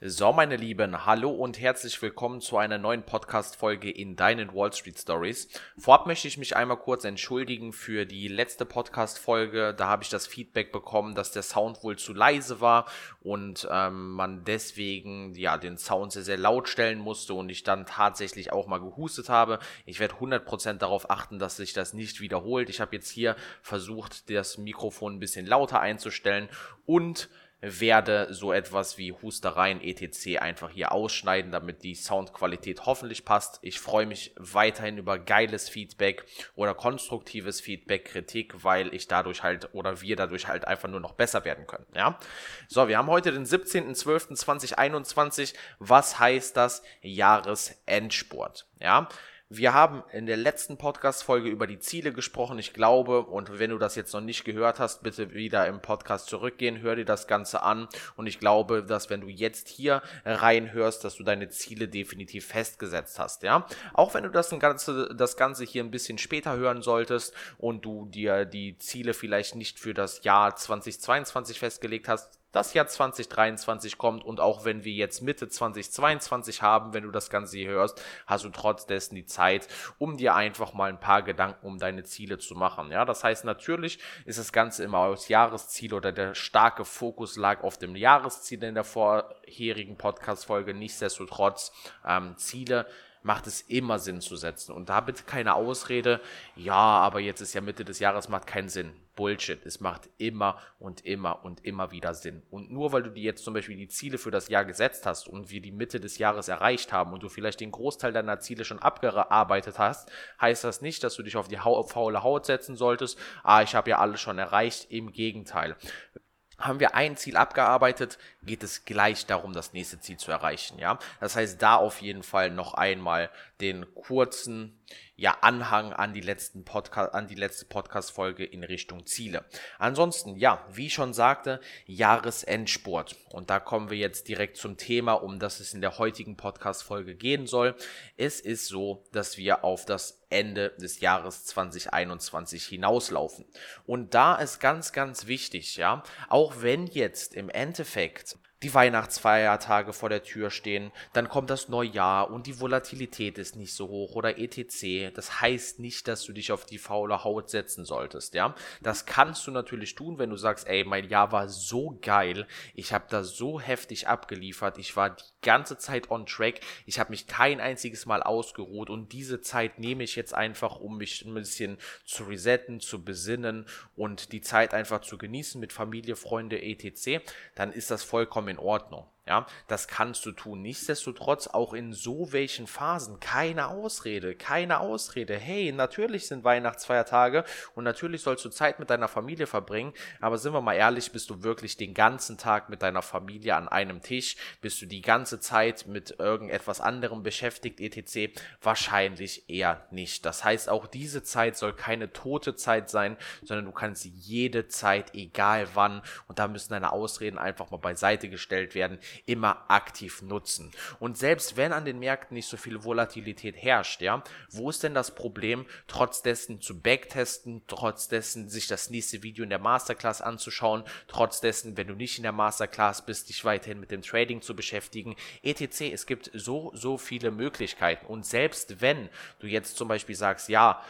So, meine Lieben, hallo und herzlich willkommen zu einer neuen Podcast-Folge in deinen Wall Street Stories. Vorab möchte ich mich einmal kurz entschuldigen für die letzte Podcast-Folge. Da habe ich das Feedback bekommen, dass der Sound wohl zu leise war und ähm, man deswegen ja den Sound sehr, sehr laut stellen musste und ich dann tatsächlich auch mal gehustet habe. Ich werde 100% darauf achten, dass sich das nicht wiederholt. Ich habe jetzt hier versucht, das Mikrofon ein bisschen lauter einzustellen und werde so etwas wie Hustereien etc. einfach hier ausschneiden, damit die Soundqualität hoffentlich passt. Ich freue mich weiterhin über geiles Feedback oder konstruktives Feedback, Kritik, weil ich dadurch halt oder wir dadurch halt einfach nur noch besser werden können. Ja, so, wir haben heute den 17.12.2021. Was heißt das? Jahresendsport. Ja, wir haben in der letzten Podcast-Folge über die Ziele gesprochen. Ich glaube, und wenn du das jetzt noch nicht gehört hast, bitte wieder im Podcast zurückgehen, hör dir das Ganze an. Und ich glaube, dass wenn du jetzt hier reinhörst, dass du deine Ziele definitiv festgesetzt hast, ja. Auch wenn du das Ganze, das Ganze hier ein bisschen später hören solltest und du dir die Ziele vielleicht nicht für das Jahr 2022 festgelegt hast, das Jahr 2023 kommt und auch wenn wir jetzt Mitte 2022 haben, wenn du das Ganze hier hörst, hast du trotz die Zeit, um dir einfach mal ein paar Gedanken um deine Ziele zu machen. Ja, das heißt, natürlich ist das Ganze immer aus Jahresziel oder der starke Fokus lag auf dem Jahresziel in der vorherigen Podcast-Folge. Nichtsdestotrotz, ähm, Ziele macht es immer Sinn zu setzen. Und da bitte keine Ausrede, ja, aber jetzt ist ja Mitte des Jahres, macht keinen Sinn. Bullshit. Es macht immer und immer und immer wieder Sinn. Und nur weil du dir jetzt zum Beispiel die Ziele für das Jahr gesetzt hast und wir die Mitte des Jahres erreicht haben und du vielleicht den Großteil deiner Ziele schon abgearbeitet hast, heißt das nicht, dass du dich auf die faule Haut setzen solltest. Ah, ich habe ja alles schon erreicht. Im Gegenteil. Haben wir ein Ziel abgearbeitet, geht es gleich darum, das nächste Ziel zu erreichen, ja. Das heißt, da auf jeden Fall noch einmal den kurzen, ja, Anhang an die letzten Podcast, an die letzte Podcast-Folge in Richtung Ziele. Ansonsten, ja, wie schon sagte, Jahresendsport. Und da kommen wir jetzt direkt zum Thema, um das es in der heutigen Podcast-Folge gehen soll. Es ist so, dass wir auf das Ende des Jahres 2021 hinauslaufen. Und da ist ganz, ganz wichtig, ja, auch wenn jetzt im Endeffekt die Weihnachtsfeiertage vor der Tür stehen, dann kommt das Neujahr und die Volatilität ist nicht so hoch oder etc. Das heißt nicht, dass du dich auf die faule Haut setzen solltest, ja? Das kannst du natürlich tun, wenn du sagst, ey, mein Jahr war so geil, ich habe da so heftig abgeliefert, ich war die ganze Zeit on track, ich habe mich kein einziges Mal ausgeruht und diese Zeit nehme ich jetzt einfach, um mich ein bisschen zu resetten, zu besinnen und die Zeit einfach zu genießen mit Familie, Freunde etc., dann ist das vollkommen in Ordnung. Ja, das kannst du tun. Nichtsdestotrotz auch in so welchen Phasen keine Ausrede, keine Ausrede. Hey, natürlich sind Weihnachtsfeiertage und natürlich sollst du Zeit mit deiner Familie verbringen, aber sind wir mal ehrlich, bist du wirklich den ganzen Tag mit deiner Familie an einem Tisch? Bist du die ganze Zeit mit irgendetwas anderem beschäftigt, etc.? Wahrscheinlich eher nicht. Das heißt, auch diese Zeit soll keine tote Zeit sein, sondern du kannst jede Zeit, egal wann, und da müssen deine Ausreden einfach mal beiseite gestellt werden, immer aktiv nutzen. Und selbst wenn an den Märkten nicht so viel Volatilität herrscht, ja, wo ist denn das Problem, trotz dessen zu backtesten, trotz dessen sich das nächste Video in der Masterclass anzuschauen, trotz dessen, wenn du nicht in der Masterclass bist, dich weiterhin mit dem Trading zu beschäftigen, etc. Es gibt so, so viele Möglichkeiten. Und selbst wenn du jetzt zum Beispiel sagst, ja,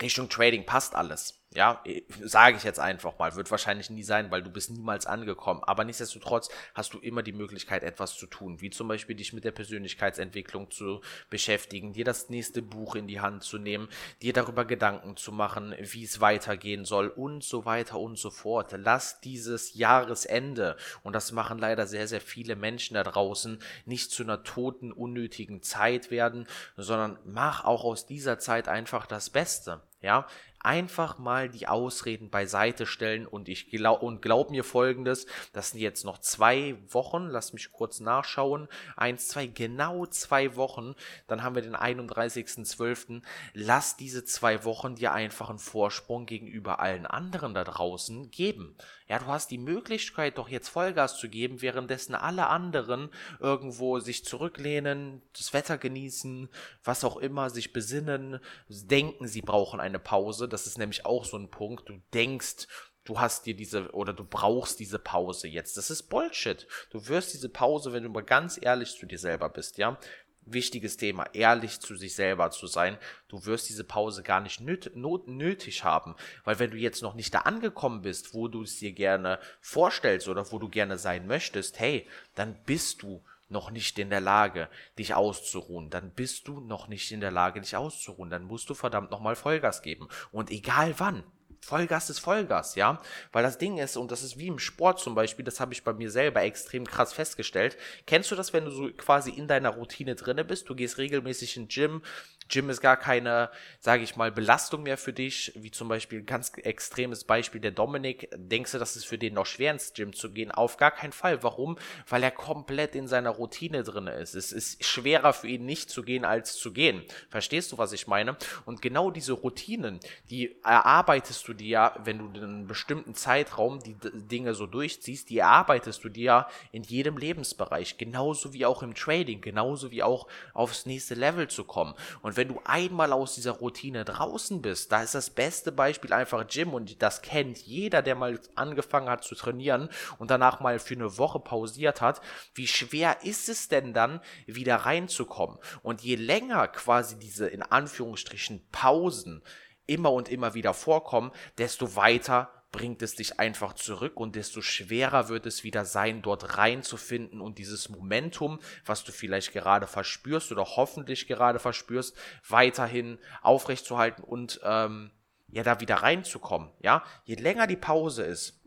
Richtung Trading passt alles, ja, sage ich jetzt einfach mal, wird wahrscheinlich nie sein, weil du bist niemals angekommen. Aber nichtsdestotrotz hast du immer die Möglichkeit, etwas zu tun, wie zum Beispiel dich mit der Persönlichkeitsentwicklung zu beschäftigen, dir das nächste Buch in die Hand zu nehmen, dir darüber Gedanken zu machen, wie es weitergehen soll und so weiter und so fort. Lass dieses Jahresende, und das machen leider sehr, sehr viele Menschen da draußen, nicht zu einer toten, unnötigen Zeit werden, sondern mach auch aus dieser Zeit einfach das Beste. Ja, einfach mal die Ausreden beiseite stellen und ich glaub, und glaub mir folgendes, das sind jetzt noch zwei Wochen, lass mich kurz nachschauen, eins, zwei, genau zwei Wochen, dann haben wir den 31.12. Lass diese zwei Wochen dir einfach einen Vorsprung gegenüber allen anderen da draußen geben. Ja, du hast die Möglichkeit, doch jetzt Vollgas zu geben, währenddessen alle anderen irgendwo sich zurücklehnen, das Wetter genießen, was auch immer, sich besinnen, denken, sie brauchen eine Pause. Das ist nämlich auch so ein Punkt. Du denkst, du hast dir diese oder du brauchst diese Pause jetzt. Das ist Bullshit. Du wirst diese Pause, wenn du mal ganz ehrlich zu dir selber bist, ja. Wichtiges Thema, ehrlich zu sich selber zu sein. Du wirst diese Pause gar nicht nöt nötig haben, weil wenn du jetzt noch nicht da angekommen bist, wo du es dir gerne vorstellst oder wo du gerne sein möchtest, hey, dann bist du noch nicht in der Lage, dich auszuruhen. Dann bist du noch nicht in der Lage, dich auszuruhen. Dann musst du verdammt nochmal Vollgas geben. Und egal wann. Vollgas ist Vollgas, ja. Weil das Ding ist, und das ist wie im Sport zum Beispiel, das habe ich bei mir selber extrem krass festgestellt. Kennst du das, wenn du so quasi in deiner Routine drinne bist? Du gehst regelmäßig in Gym, Gym ist gar keine, sage ich mal, Belastung mehr für dich, wie zum Beispiel ein ganz extremes Beispiel der Dominik. Denkst du, dass es für den noch schwer ins Gym zu gehen? Auf gar keinen Fall. Warum? Weil er komplett in seiner Routine drin ist. Es ist schwerer für ihn nicht zu gehen als zu gehen. Verstehst du, was ich meine? Und genau diese Routinen, die erarbeitest du dir ja, wenn du in einem bestimmten Zeitraum die Dinge so durchziehst, die erarbeitest du dir ja in jedem Lebensbereich. Genauso wie auch im Trading, genauso wie auch aufs nächste Level zu kommen. Und wenn wenn du einmal aus dieser Routine draußen bist, da ist das beste Beispiel einfach Gym und das kennt jeder, der mal angefangen hat zu trainieren und danach mal für eine Woche pausiert hat. Wie schwer ist es denn dann, wieder reinzukommen? Und je länger quasi diese in Anführungsstrichen Pausen immer und immer wieder vorkommen, desto weiter bringt es dich einfach zurück und desto schwerer wird es wieder sein, dort reinzufinden und dieses Momentum, was du vielleicht gerade verspürst oder hoffentlich gerade verspürst, weiterhin aufrechtzuerhalten und ähm, ja da wieder reinzukommen. Ja, je länger die Pause ist,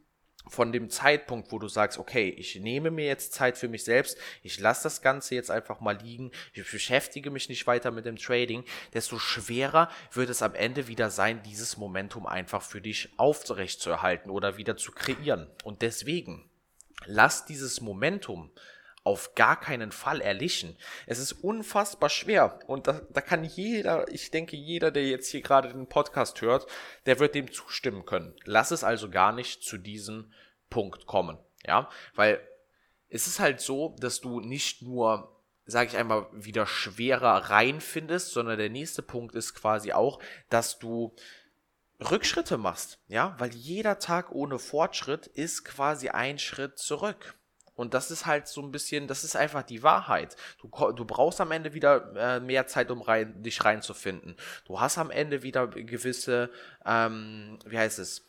von dem Zeitpunkt, wo du sagst, okay, ich nehme mir jetzt Zeit für mich selbst, ich lasse das Ganze jetzt einfach mal liegen, ich beschäftige mich nicht weiter mit dem Trading, desto schwerer wird es am Ende wieder sein, dieses Momentum einfach für dich aufrecht zu erhalten oder wieder zu kreieren. Und deswegen, lass dieses Momentum auf gar keinen Fall erlichen. Es ist unfassbar schwer und da, da kann jeder, ich denke jeder, der jetzt hier gerade den Podcast hört, der wird dem zustimmen können. Lass es also gar nicht zu diesem Punkt kommen, ja, weil es ist halt so, dass du nicht nur sage ich einmal, wieder schwerer reinfindest, sondern der nächste Punkt ist quasi auch, dass du Rückschritte machst, ja, weil jeder Tag ohne Fortschritt ist quasi ein Schritt zurück. Und das ist halt so ein bisschen, das ist einfach die Wahrheit. Du, du brauchst am Ende wieder äh, mehr Zeit, um rein, dich reinzufinden. Du hast am Ende wieder gewisse, ähm, wie heißt es?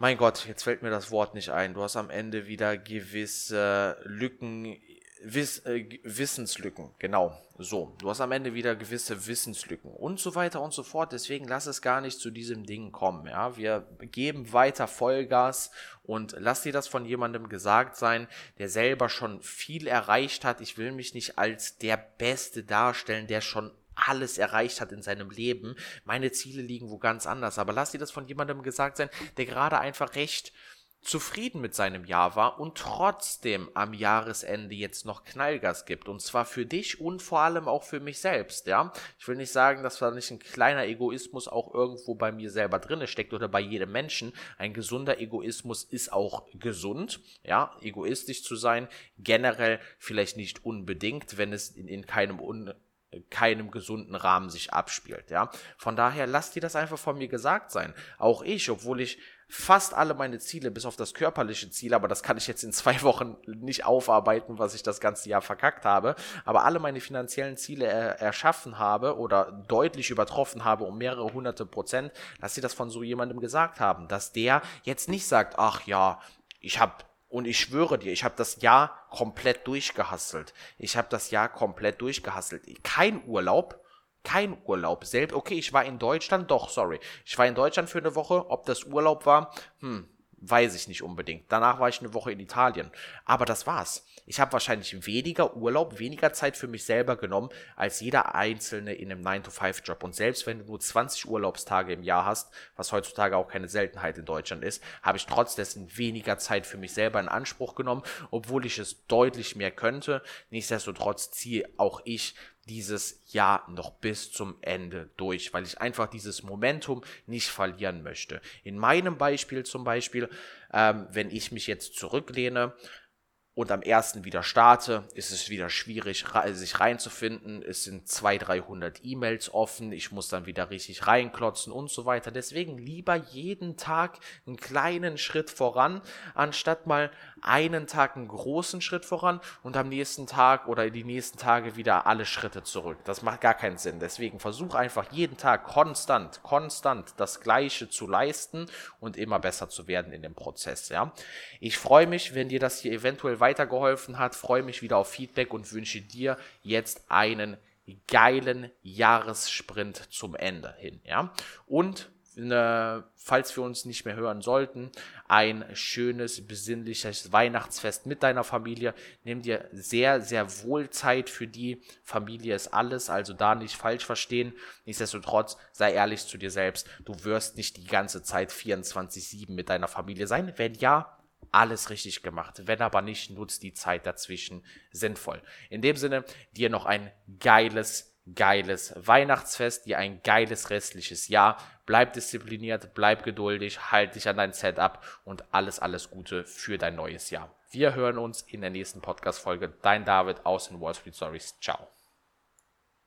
Mein Gott, jetzt fällt mir das Wort nicht ein. Du hast am Ende wieder gewisse Lücken Wiss, äh, Wissenslücken, genau. So, du hast am Ende wieder gewisse Wissenslücken und so weiter und so fort. Deswegen lass es gar nicht zu diesem Ding kommen. Ja, wir geben weiter Vollgas und lass dir das von jemandem gesagt sein, der selber schon viel erreicht hat. Ich will mich nicht als der Beste darstellen, der schon alles erreicht hat in seinem Leben. Meine Ziele liegen wo ganz anders. Aber lass dir das von jemandem gesagt sein, der gerade einfach recht zufrieden mit seinem Jahr war und trotzdem am Jahresende jetzt noch Knallgas gibt. Und zwar für dich und vor allem auch für mich selbst, ja. Ich will nicht sagen, dass da nicht ein kleiner Egoismus auch irgendwo bei mir selber drinne steckt oder bei jedem Menschen. Ein gesunder Egoismus ist auch gesund, ja. Egoistisch zu sein, generell vielleicht nicht unbedingt, wenn es in, in keinem un keinem gesunden Rahmen sich abspielt, ja. Von daher lasst dir das einfach von mir gesagt sein. Auch ich, obwohl ich fast alle meine Ziele, bis auf das körperliche Ziel, aber das kann ich jetzt in zwei Wochen nicht aufarbeiten, was ich das ganze Jahr verkackt habe, aber alle meine finanziellen Ziele er erschaffen habe oder deutlich übertroffen habe um mehrere hunderte Prozent, dass sie das von so jemandem gesagt haben, dass der jetzt nicht sagt, ach ja, ich habe und ich schwöre dir, ich habe das Jahr komplett durchgehasselt. Ich habe das Jahr komplett durchgehasselt. Kein Urlaub, kein Urlaub. Selbst, okay, ich war in Deutschland, doch, sorry. Ich war in Deutschland für eine Woche. Ob das Urlaub war, hm, weiß ich nicht unbedingt. Danach war ich eine Woche in Italien. Aber das war's. Ich habe wahrscheinlich weniger Urlaub, weniger Zeit für mich selber genommen, als jeder Einzelne in einem 9-to-5-Job. Und selbst wenn du nur 20 Urlaubstage im Jahr hast, was heutzutage auch keine Seltenheit in Deutschland ist, habe ich trotzdem weniger Zeit für mich selber in Anspruch genommen, obwohl ich es deutlich mehr könnte. Nichtsdestotrotz ziehe auch ich dieses Jahr noch bis zum Ende durch, weil ich einfach dieses Momentum nicht verlieren möchte. In meinem Beispiel zum Beispiel, ähm, wenn ich mich jetzt zurücklehne und am ersten wieder starte, ist es wieder schwierig, sich reinzufinden. Es sind 200, 300 E-Mails offen. Ich muss dann wieder richtig reinklotzen und so weiter. Deswegen lieber jeden Tag einen kleinen Schritt voran, anstatt mal einen Tag einen großen Schritt voran und am nächsten Tag oder die nächsten Tage wieder alle Schritte zurück. Das macht gar keinen Sinn. Deswegen versuch einfach jeden Tag konstant, konstant das Gleiche zu leisten und immer besser zu werden in dem Prozess. Ja, ich freue mich, wenn dir das hier eventuell weiter weitergeholfen hat. Freue mich wieder auf Feedback und wünsche dir jetzt einen geilen Jahressprint zum Ende hin. Ja? Und äh, falls wir uns nicht mehr hören sollten, ein schönes, besinnliches Weihnachtsfest mit deiner Familie. Nimm dir sehr, sehr wohl Zeit für die. Familie ist alles, also da nicht falsch verstehen. Nichtsdestotrotz, sei ehrlich zu dir selbst. Du wirst nicht die ganze Zeit 24-7 mit deiner Familie sein. Wenn ja, alles richtig gemacht. Wenn aber nicht, nutzt die Zeit dazwischen sinnvoll. In dem Sinne, dir noch ein geiles, geiles Weihnachtsfest, dir ein geiles restliches Jahr. Bleib diszipliniert, bleib geduldig, halt dich an dein Setup und alles, alles Gute für dein neues Jahr. Wir hören uns in der nächsten Podcast-Folge. Dein David aus den Wall Street Stories. Ciao.